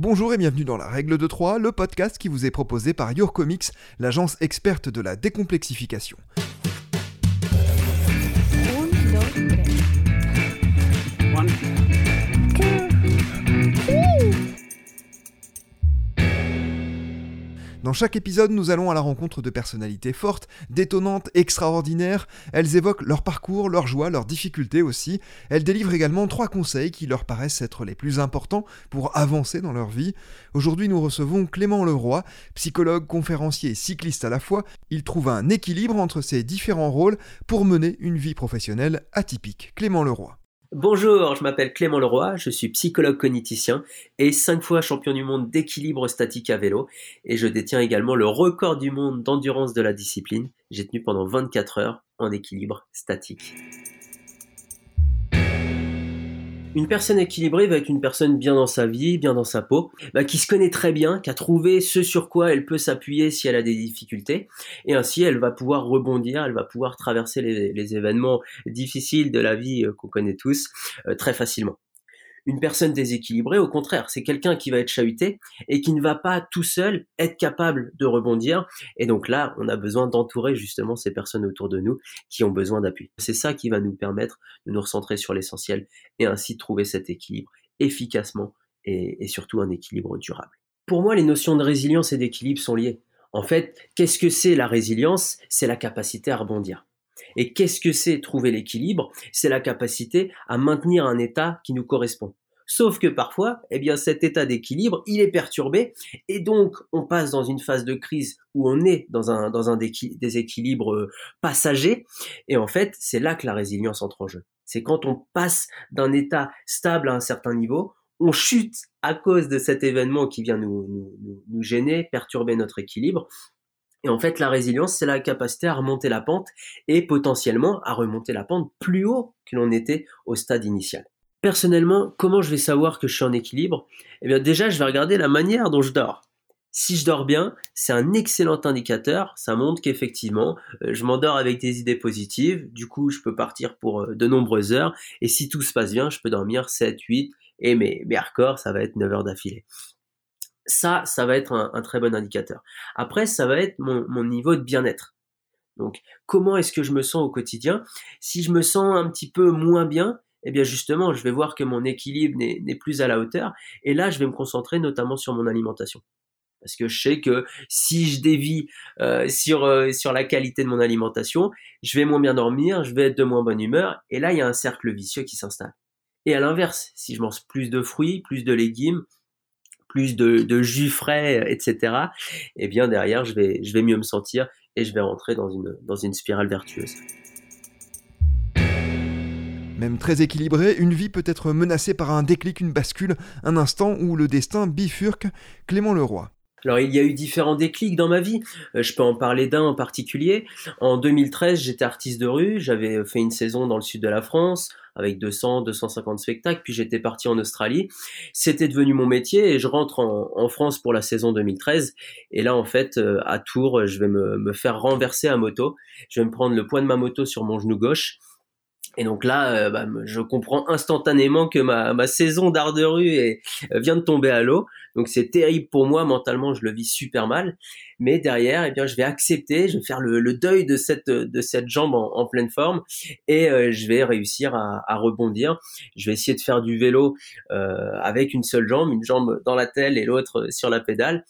Bonjour et bienvenue dans La Règle de 3, le podcast qui vous est proposé par Your Comics, l'agence experte de la décomplexification. Dans chaque épisode, nous allons à la rencontre de personnalités fortes, détonnantes, extraordinaires. Elles évoquent leur parcours, leurs joies, leurs difficultés aussi. Elles délivrent également trois conseils qui leur paraissent être les plus importants pour avancer dans leur vie. Aujourd'hui, nous recevons Clément Leroy, psychologue, conférencier et cycliste à la fois. Il trouve un équilibre entre ses différents rôles pour mener une vie professionnelle atypique. Clément Leroy. Bonjour, je m'appelle Clément Leroy, je suis psychologue cogniticien et cinq fois champion du monde d'équilibre statique à vélo et je détiens également le record du monde d'endurance de la discipline. J'ai tenu pendant 24 heures en équilibre statique. Une personne équilibrée va être une personne bien dans sa vie, bien dans sa peau, bah, qui se connaît très bien, qui a trouvé ce sur quoi elle peut s'appuyer si elle a des difficultés, et ainsi elle va pouvoir rebondir, elle va pouvoir traverser les, événements difficiles de la vie euh, qu'on connaît tous euh, très facilement. Une personne déséquilibrée, au contraire, c'est quelqu'un qui va être chahuté et qui ne va pas tout seul être capable de rebondir. Et donc là, on a besoin d'entourer justement ces personnes autour de nous qui ont besoin d'appui. C'est ça qui va nous permettre de nous recentrer sur l'essentiel et ainsi trouver cet équilibre efficacement et, et surtout un équilibre durable. Pour moi, les notions de résilience et d'équilibre sont liées. En fait, qu'est-ce que c'est la résilience? C'est la capacité à rebondir. Et qu'est-ce que c'est trouver l'équilibre? C'est la capacité à maintenir un état qui nous correspond. Sauf que parfois, eh bien, cet état d'équilibre, il est perturbé, et donc on passe dans une phase de crise où on est dans un, dans un déséquilibre euh, passager, et en fait, c'est là que la résilience entre en jeu. C'est quand on passe d'un état stable à un certain niveau, on chute à cause de cet événement qui vient nous, nous, nous gêner, perturber notre équilibre, et en fait, la résilience, c'est la capacité à remonter la pente et potentiellement à remonter la pente plus haut que l'on était au stade initial. Personnellement, comment je vais savoir que je suis en équilibre? Eh bien déjà, je vais regarder la manière dont je dors. Si je dors bien, c'est un excellent indicateur, ça montre qu'effectivement, euh, je m'endors avec des idées positives, du coup, je peux partir pour euh, de nombreuses heures, et si tout se passe bien, je peux dormir 7, 8, et mes, mes records, ça va être 9 heures d'affilée. Ça, ça va être un, très bon indicateur. Après, ça va être mon, niveau de bien-être. Donc, comment est-ce que je me sens au quotidien? Si je me sens un petit peu moins bien, eh bien justement, je vais voir que mon équilibre n'est plus à la hauteur. Et là, je vais me concentrer notamment sur mon alimentation. Parce que je sais que si je dévie euh, sur, euh, sur la qualité de mon alimentation, je vais moins bien dormir, je vais être de moins bonne humeur. Et là, il y a un cercle vicieux qui s'installe. Et à l'inverse, si je mange plus de fruits, plus de légumes, plus de, jus frais, etc. Et eh bien derrière, je vais, je vais mieux me sentir et je vais rentrer dans une, dans une spirale vertueuse. Même très équilibré, une vie peut être menacée par un déclic, une bascule, un instant où le destin bifurque. Clément Leroy. Alors il y a eu différents déclics dans ma vie. Euh, je peux en parler d'un en particulier. En 2013, j'étais artiste de rue. J'avais fait une saison dans le sud de la France avec 200, 250 spectacles. Puis j'étais parti en Australie. C'était devenu mon métier et je rentre en, France pour la saison 2013. Et là, en fait, euh, à Tours, je vais me, me faire renverser à moto. Je vais me prendre le poids de ma moto sur mon genou gauche et donc là, euh, bah, je comprends instantanément que ma, saison d'art de rue euh, vient de tomber à l'eau. Donc c'est terrible pour moi, mentalement, je le vis super mal. Mais derrière, eh bien, je vais accepter, je vais faire le, deuil de cette, de cette jambe en, pleine forme et euh, je vais réussir à, à, rebondir. Je vais essayer de faire du vélo avec une seule jambe, une jambe dans la telle et l'autre sur la pédale.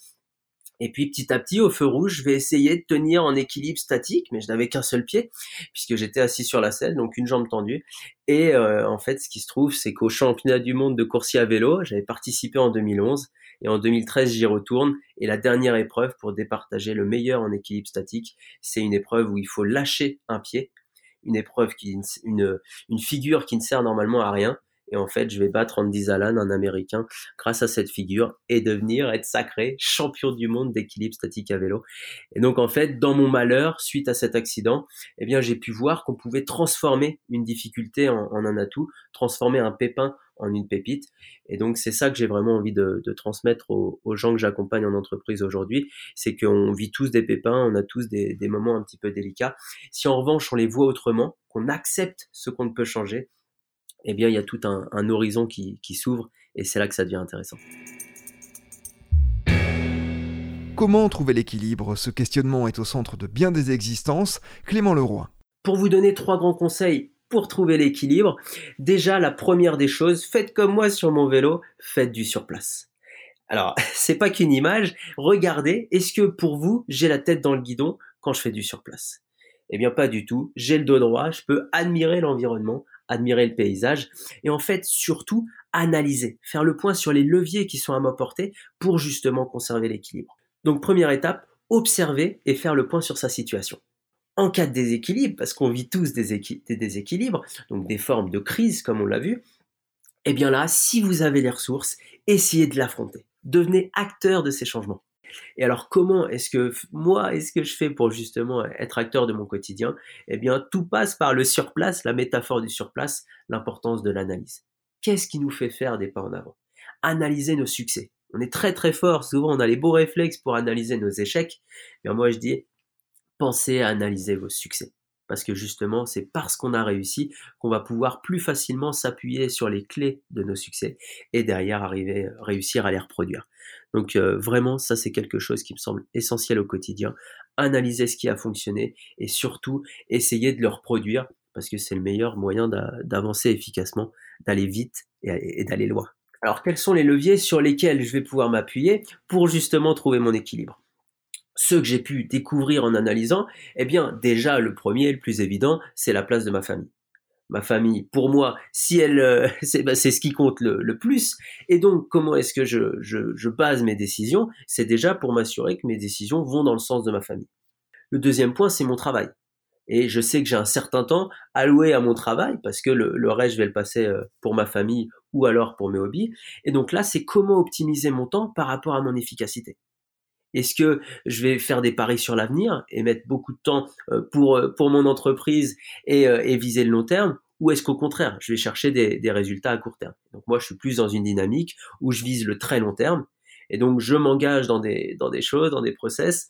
Et puis petit à petit, au feu rouge, je vais essayer de tenir en équilibre statique, mais je n'avais qu'un seul pied, puisque j'étais assis sur la selle, donc une jambe tendue. Et euh, en fait, ce qui se trouve, c'est qu'au championnat du monde de coursier à vélo, j'avais participé en 2011, et en 2013, j'y retourne. Et la dernière épreuve pour départager le meilleur en équilibre statique, c'est une épreuve où il faut lâcher un pied, une épreuve qui, une, une figure qui ne sert normalement à rien, et en fait, je vais battre Andy Alan, un Américain, grâce à cette figure et devenir, être sacré champion du monde d'équilibre statique à vélo. Et donc, en fait, dans mon malheur, suite à cet accident, eh bien, j'ai pu voir qu'on pouvait transformer une difficulté en, un atout, transformer un pépin en une pépite. Et donc, c'est ça que j'ai vraiment envie de, transmettre aux, gens que j'accompagne en entreprise aujourd'hui. C'est qu'on vit tous des pépins, on a tous des, des moments un petit peu délicats. Si en revanche, on les voit autrement, qu'on accepte ce qu'on ne peut changer, eh bien, il y a tout un, horizon qui, s'ouvre et c'est là que ça devient intéressant. Comment trouver l'équilibre? Ce questionnement est au centre de bien des existences. Clément Leroy. Pour vous donner trois grands conseils pour trouver l'équilibre, déjà la première des choses, faites comme moi sur mon vélo, faites du surplace. Alors, c'est pas qu'une image, regardez, est-ce que pour vous, j'ai la tête dans le guidon quand je fais du surplace? Eh bien pas du tout, j'ai le dos droit, je peux admirer l'environnement, admirer le paysage et en fait surtout analyser, faire le point sur les leviers qui sont à ma portée pour justement conserver l'équilibre. Donc première étape, observer et faire le point sur sa situation en cas de déséquilibre, parce qu'on vit tous des, déséquilibres, donc des formes de crise comme on l'a vu, eh bien là, si vous avez les ressources, essayez de l'affronter. Devenez acteur de ces changements. Et alors comment est-ce que moi, est-ce que je fais pour justement être acteur de mon quotidien? Eh bien, tout passe par le surplace, la métaphore du surplace, l'importance de l'analyse. Qu'est-ce qui nous fait faire des pas en avant? Analyser nos succès. On est très très fort, souvent on a les beaux réflexes pour analyser nos échecs. Mais moi je dis, pensez à analyser vos succès. Parce que justement, c'est parce qu'on a réussi qu'on va pouvoir plus facilement s'appuyer sur les clés de nos succès et derrière arriver, réussir à les reproduire. Donc euh, vraiment, ça c'est quelque chose qui me semble essentiel au quotidien. Analyser ce qui a fonctionné et surtout essayer de le reproduire parce que c'est le meilleur moyen d'avancer efficacement, d'aller vite et d'aller loin. Alors quels sont les leviers sur lesquels je vais pouvoir m'appuyer pour justement trouver mon équilibre? Ceux que j'ai pu découvrir en analysant, eh bien déjà le premier, le plus évident, c'est la place de ma famille. Ma famille, pour moi, si elle, euh, bah, c'est ce qui compte le, plus. Et donc, comment est-ce que je, base mes décisions? C'est déjà pour m'assurer que mes décisions vont dans le sens de ma famille. Le deuxième point, c'est mon travail. Et je sais que j'ai un certain temps alloué à mon travail parce que le, le, reste, je vais le passer euh, pour ma famille ou alors pour mes hobbies. Et donc là, c'est comment optimiser mon temps par rapport à mon efficacité. Est-ce que je vais faire des paris sur l'avenir et mettre beaucoup de temps euh, pour, euh, pour mon entreprise et, euh, et viser le long terme ou est-ce qu'au contraire, je vais chercher des, des, résultats à court terme? Donc moi, je suis plus dans une dynamique où je vise le très long terme et donc je m'engage dans des, dans des choses, dans des process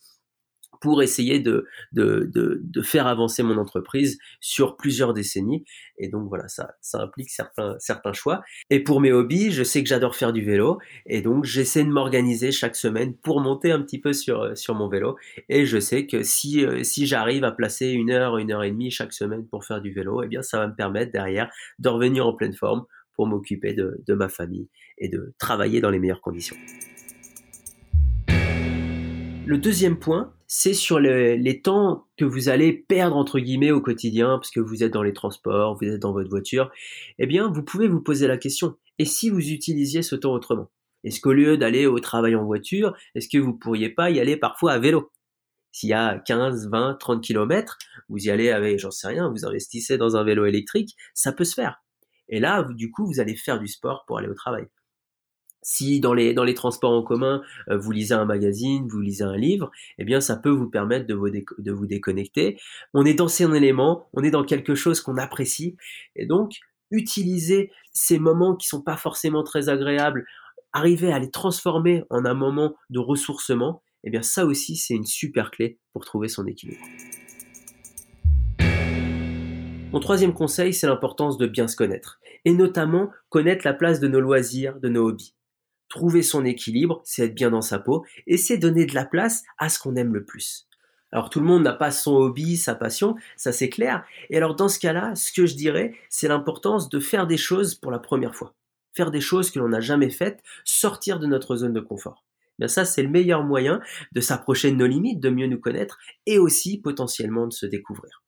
pour essayer de, de, de, faire avancer mon entreprise sur plusieurs décennies. Et donc voilà, ça, ça implique certains, certains choix. Et pour mes hobbies, je sais que j'adore faire du vélo. Et donc j'essaie de m'organiser chaque semaine pour monter un petit peu sur, sur mon vélo. Et je sais que si, euh, si j'arrive à placer une heure, une heure et demie chaque semaine pour faire du vélo, eh bien ça va me permettre derrière de revenir en pleine forme pour m'occuper de, de ma famille et de travailler dans les meilleures conditions. Le deuxième point, c'est sur les temps que vous allez perdre entre guillemets au quotidien, parce que vous êtes dans les transports, vous êtes dans votre voiture. Eh bien, vous pouvez vous poser la question et si vous utilisiez ce temps autrement? Est-ce qu'au lieu d'aller au travail en voiture, est-ce que vous pourriez pas y aller parfois à vélo? S'il y a 15, 20, 30 kilomètres, vous y allez avec, j'en sais rien, vous investissez dans un vélo électrique, ça peut se faire. Et là, du coup, vous allez faire du sport pour aller au travail. Si dans les, dans les transports en commun, euh, vous lisez un magazine, vous lisez un livre, eh bien ça peut vous permettre de vous, de vous déconnecter. On est dans un élément, on est dans quelque chose qu'on apprécie. Et donc, utiliser ces moments qui sont pas forcément très agréables, arriver à les transformer en un moment de ressourcement, eh bien ça aussi c'est une super clé pour trouver son équilibre. Mon troisième conseil, c'est l'importance de bien se connaître, et notamment connaître la place de nos loisirs, de nos hobbies. Trouver son équilibre, c'est être bien dans sa peau et c'est donner de la place à ce qu'on aime le plus. Alors tout le monde n'a pas son hobby, sa passion, ça c'est clair. Et alors dans ce cas-là, ce que je dirais, c'est l'importance de faire des choses pour la première fois. Faire des choses que l'on n'a jamais faites, sortir de notre zone de confort. Bien ça, c'est le meilleur moyen de s'approcher de nos limites, de mieux nous connaître et aussi potentiellement de se découvrir.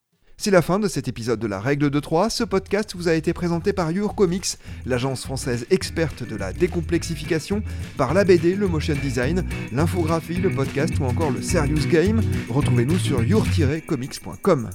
C'est la fin de cet épisode de la règle de 3. Ce podcast vous a été présenté par Your Comics, l'agence française experte de la décomplexification, par la BD, le motion design, l'infographie, le podcast ou encore le serious game. Retrouvez-nous sur your-comics.com.